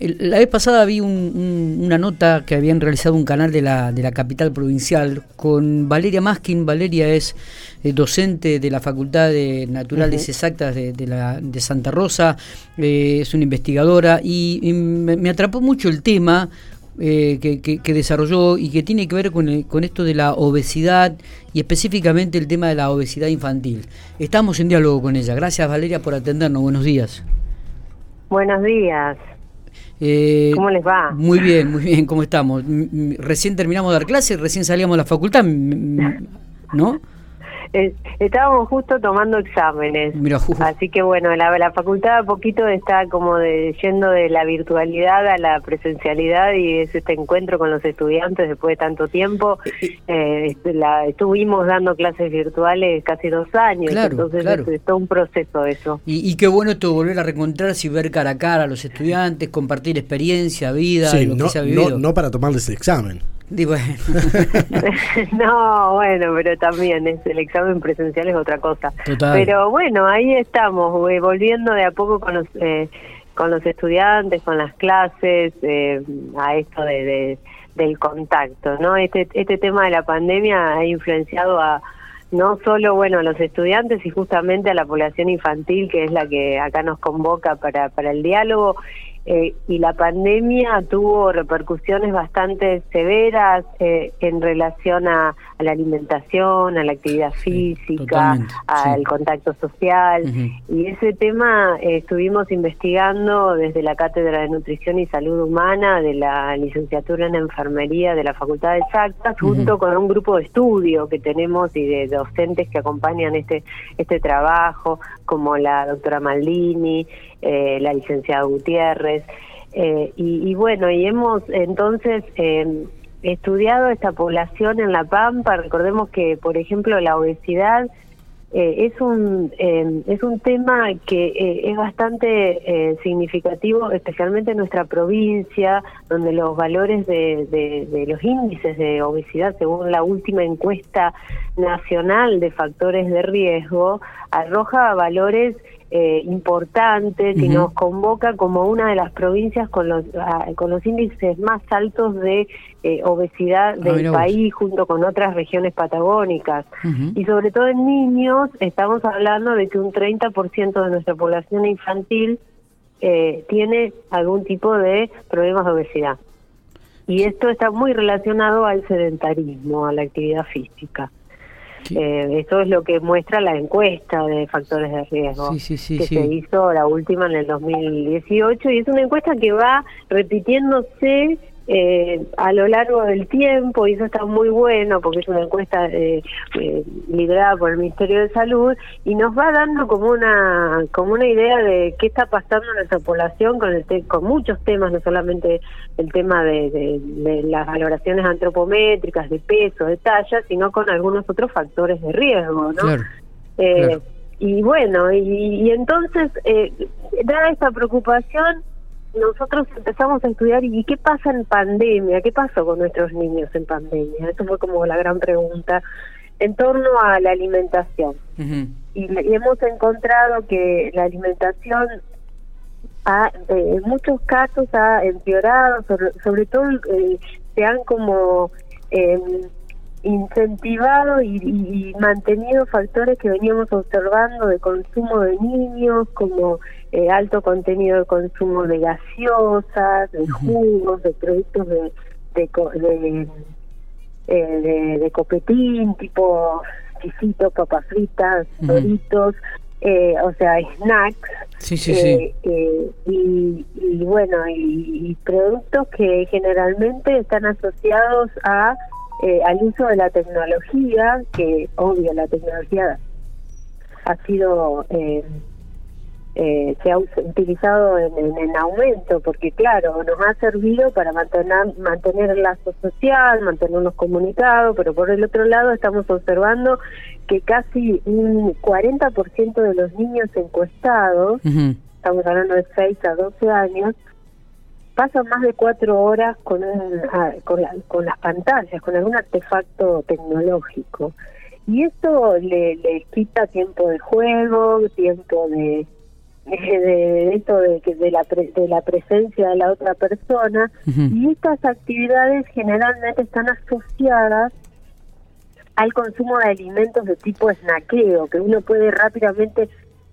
La vez pasada vi una nota que habían realizado un canal de la, de la capital provincial con Valeria Maskin. Valeria es eh, docente de la Facultad de Naturales Exactas de, la, de Santa Rosa, eh, es una investigadora y, me, atrapó mucho el tema eh, que, desarrolló y que tiene que ver con, con esto de la obesidad y específicamente el tema de la obesidad infantil. Estamos en diálogo con ella. Gracias Valeria por atendernos. Buenos días. Buenos días. Eh, ¿Cómo les va? Muy bien, muy bien, ¿cómo estamos? Recién terminamos de dar clases, recién salíamos de la facultad, ¿no? Eh, estábamos justo tomando exámenes. Así que bueno, la, la facultad a poquito está como de, yendo de la virtualidad a la presencialidad y es este encuentro con los estudiantes después de tanto tiempo. Eh, la, estuvimos dando clases virtuales casi dos años, entonces Es, todo un proceso eso. Y, qué bueno esto volver a reencontrarse y ver cara a cara a los estudiantes, compartir experiencia, vida, lo no, que se ha vivido. No, no para tomarles el examen. no, bueno, pero también es, el examen presencial es otra cosa. Pero bueno, ahí estamos, volviendo de a poco con los, eh, con los estudiantes, con las clases, eh, a esto de, del contacto, ¿no? Este, este tema de la pandemia ha influenciado a no solo bueno a los estudiantes y justamente a la población infantil que es la que acá nos convoca para, para el diálogo eh, y la pandemia tuvo repercusiones bastante severas eh, en relación a, la alimentación, a la actividad física, al contacto social. Y ese tema eh, estuvimos investigando desde la Cátedra de Nutrición y Salud Humana de la licenciatura en Enfermería de la Facultad de Exactas, junto con un grupo de estudio que tenemos y de docentes que acompañan este, este trabajo, como la doctora Maldini, la licenciada Gutiérrez, eh, y, bueno, y hemos entonces eh, estudiado esta población en La Pampa. Recordemos que, por ejemplo, la obesidad eh, es un es un tema que es bastante significativo, especialmente en nuestra provincia, donde los valores de, de, los índices de obesidad, según la última encuesta nacional de factores de riesgo, arroja valores eh, importantes y nos convoca como una de las provincias con los con los índices más altos de eh, obesidad ah, del país junto con otras regiones patagónicas. Y sobre todo en niños estamos hablando de que un 30% de nuestra población infantil eh, tiene algún tipo de problemas de obesidad. Y esto está muy relacionado al sedentarismo a la actividad física eh, eso es lo que muestra la encuesta de factores de riesgo que se hizo la última en el 2018 y es una encuesta que va repitiéndose eh, a lo largo del tiempo y eso está muy bueno porque es una encuesta eh, eh, liderada por el Ministerio de Salud y nos va dando como una como una idea de qué está pasando en nuestra población con el con muchos temas no solamente el tema de, de, las valoraciones antropométricas de peso de talla sino con algunos otros factores de riesgo no eh, y bueno y, y entonces eh, dada esta preocupación nosotros empezamos a estudiar y qué pasa en pandemia, qué pasó con nuestros niños en pandemia. Eso fue como la gran pregunta en torno a la alimentación. y, hemos encontrado que la alimentación ha, eh, en muchos casos ha empeorado, sobre, todo eh, se han como eh, incentivado y, mantenido factores que veníamos observando de consumo de niños, como eh, alto contenido de consumo de gaseosas, de jugos, de productos de de, eh, de, copetín, tipo chisitos, papas fritas, doritos, eh, o sea, snacks. Sí, sí, sí. y, y, bueno, y productos que generalmente están asociados a eh, al uso de la tecnología, que obvio la tecnología ha sido, eh, eh, se ha utilizado en, en, aumento, porque claro, nos ha servido para mantener, mantener el lazo social, mantenernos comunicados, pero por el otro lado estamos observando que casi un 40% de los niños encuestados, estamos hablando de 6 a 12 años, pasan más de cuatro horas con, con, con, las pantallas, con algún artefacto tecnológico. Y esto le, le quita tiempo de juego, tiempo de, de esto de, de, la de la presencia de la otra persona y estas actividades generalmente están asociadas al consumo de alimentos de tipo snaqueo, que uno puede rápidamente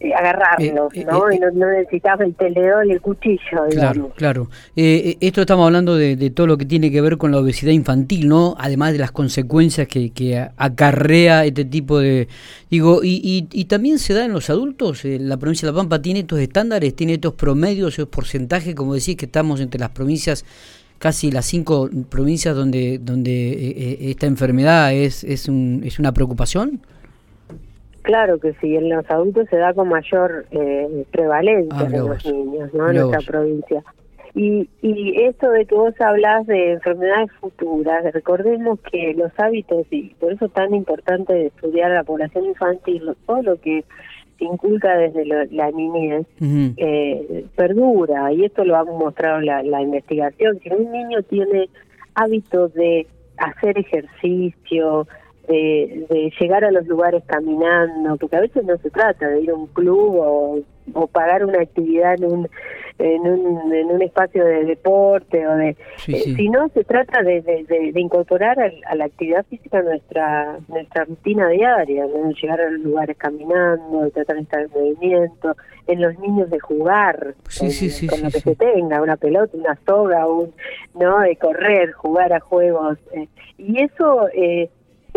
agarrarlos, eh, ¿no? Eh, y no, no, necesitas el tenedor y el cuchillo, Claro, claro. esto estamos hablando de, todo lo que tiene que ver con la obesidad infantil, ¿no? Además de las consecuencias que, que acarrea este tipo de... Digo, y, y, también se da en los adultos, la provincia de La Pampa tiene estos estándares, tiene estos promedios, esos porcentajes, como decís, que estamos entre las provincias casi las cinco provincias donde donde esta enfermedad es es, un, es una preocupación Claro que sí, en los adultos se da con mayor eh, prevalencia ah, en los niños, ¿no? En nuestra provincia. Y, y esto de que vos hablas de enfermedades futuras, recordemos que los hábitos, y por eso es tan importante estudiar a la población infantil, todo lo que se inculca desde la niñez, eh, perdura, y esto lo ha mostrado la, la investigación. Si un niño tiene hábitos de hacer ejercicio, de, llegar a los lugares caminando, porque a veces no se trata de ir a un club o, pagar una actividad en un, en un, en un espacio de deporte o de eh, sino se trata de, de, incorporar a, la actividad física nuestra nuestra rutina diaria ¿no? llegar a los lugares caminando de tratar de estar en movimiento en los niños de jugar con, lo que se tenga una pelota una soga un no de correr jugar a juegos eh, y eso eh,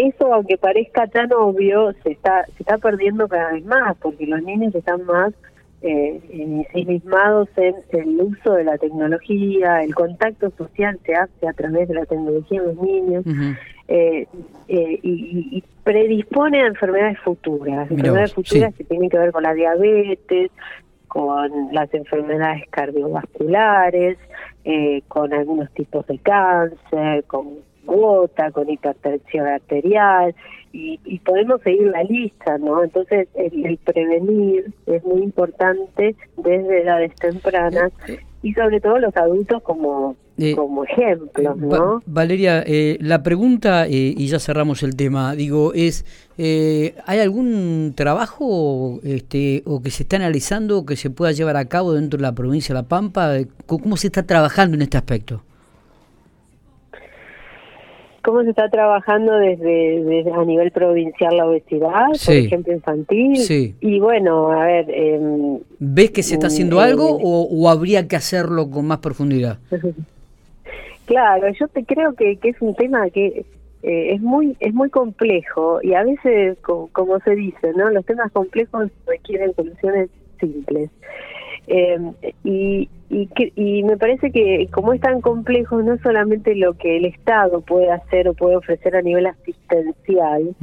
eso aunque parezca tan obvio se está se está perdiendo cada vez más porque los niños están más eh, ensimismados en el uso de la tecnología el contacto social se hace a través de la tecnología en los niños eh, eh, y, predispone a enfermedades futuras enfermedades futuras que tienen que ver con la diabetes con las enfermedades cardiovasculares eh, con algunos tipos de cáncer con gota, con hipertensión arterial, y, podemos seguir la lista, ¿no? Entonces, el, prevenir es muy importante desde edades tempranas y sobre todo los adultos como, eh, como ejemplos, ¿no? Valeria, eh, la pregunta, eh, y ya cerramos el tema, digo, es, ¿hay algún trabajo este, o que se está analizando que se pueda llevar a cabo dentro de la provincia de La Pampa? ¿Cómo se está trabajando en este aspecto? Cómo se está trabajando desde, a nivel provincial la obesidad, por ejemplo infantil. Sí. Y bueno, a ver... Eh, ¿Ves que se está haciendo mm, algo eh, o, habría que hacerlo con más profundidad? claro, yo te creo que, que es un tema que eh, es muy es muy complejo y a veces, como se dice, no los temas complejos requieren soluciones simples. Eh, y, y, y me parece que como es tan complejo, no solamente lo que el Estado puede hacer o puede ofrecer a nivel asistencial,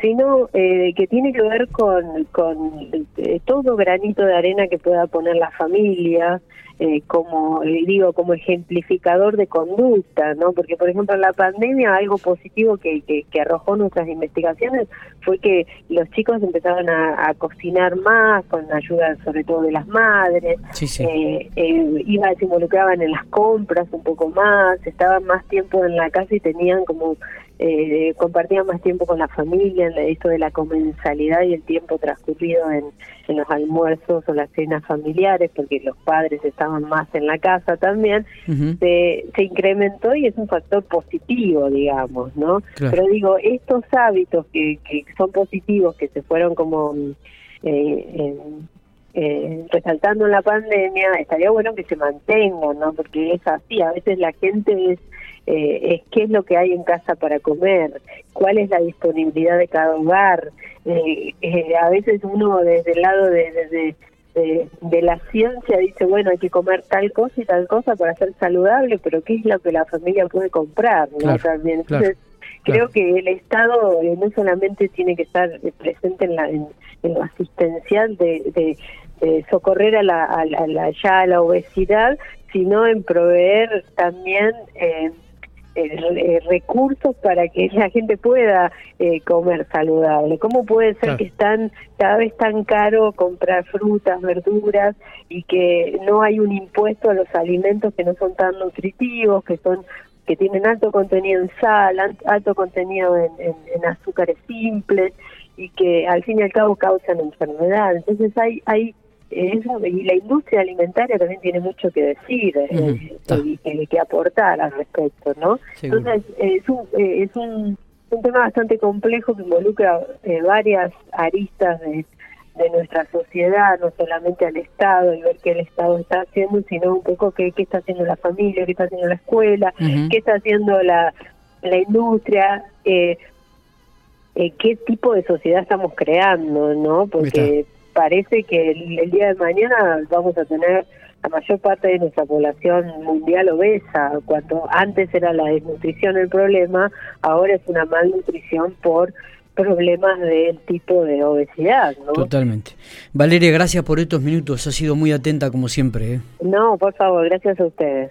sino eh, que tiene que ver con, con eh, todo granito de arena que pueda poner la familia, eh, como digo como ejemplificador de conducta no porque por ejemplo en la pandemia algo positivo que, que, arrojó nuestras investigaciones fue que los chicos empezaron a, cocinar más con ayuda sobre todo de las madres. Eh, eh, iban se involucraban en las compras un poco más estaban más tiempo en la casa y tenían como eh, compartían más tiempo con la familia en esto de la comensalidad y el tiempo transcurrido en, en los almuerzos o las cenas familiares, porque los padres estaban más en la casa también, se, se incrementó y es un factor positivo, digamos, ¿no? Pero digo, estos hábitos que, que son positivos, que se fueron como... Eh, eh, resaltando en la pandemia, estaría bueno que se mantengan, ¿no? Porque es así, a veces la gente es eh, es qué es lo que hay en casa para comer, cuál es la disponibilidad de cada hogar. Eh, eh, a veces uno desde el lado de, de, la ciencia dice, bueno, hay que comer tal cosa y tal cosa para ser saludable, pero ¿qué es lo que la familia puede comprar? También. Entonces, creo que el Estado no solamente tiene que estar presente en, la, en, lo asistencial de, socorrer a la, a la, ya a la obesidad, sino en proveer también eh, eh, recursos para que la gente pueda eh, comer saludable. ¿Cómo puede ser que están cada vez tan caro comprar frutas, verduras y que no hay un impuesto a los alimentos que no son tan nutritivos, que son que tienen alto contenido en sal, alto contenido en, en azúcares simples y que al fin y al cabo causan enfermedad. Entonces hay hay y la industria alimentaria también tiene mucho que decir eh, y que, aportar al respecto, ¿no? Entonces es un, eh, es un, un, tema bastante complejo que involucra eh, varias aristas de, de nuestra sociedad, no solamente al Estado y ver qué el Estado está haciendo, sino un poco qué, qué está haciendo la familia, qué está haciendo la escuela, qué está haciendo la, la industria, eh, qué tipo de sociedad estamos creando, ¿no? Porque parece que el, día de mañana vamos a tener la mayor parte de nuestra población mundial obesa, cuando antes era la desnutrición el problema, ahora es una malnutrición por problemas del tipo de obesidad. ¿no? Totalmente. Valeria, gracias por estos minutos, ha sido muy atenta como siempre. ¿eh? No, por favor, gracias a ustedes.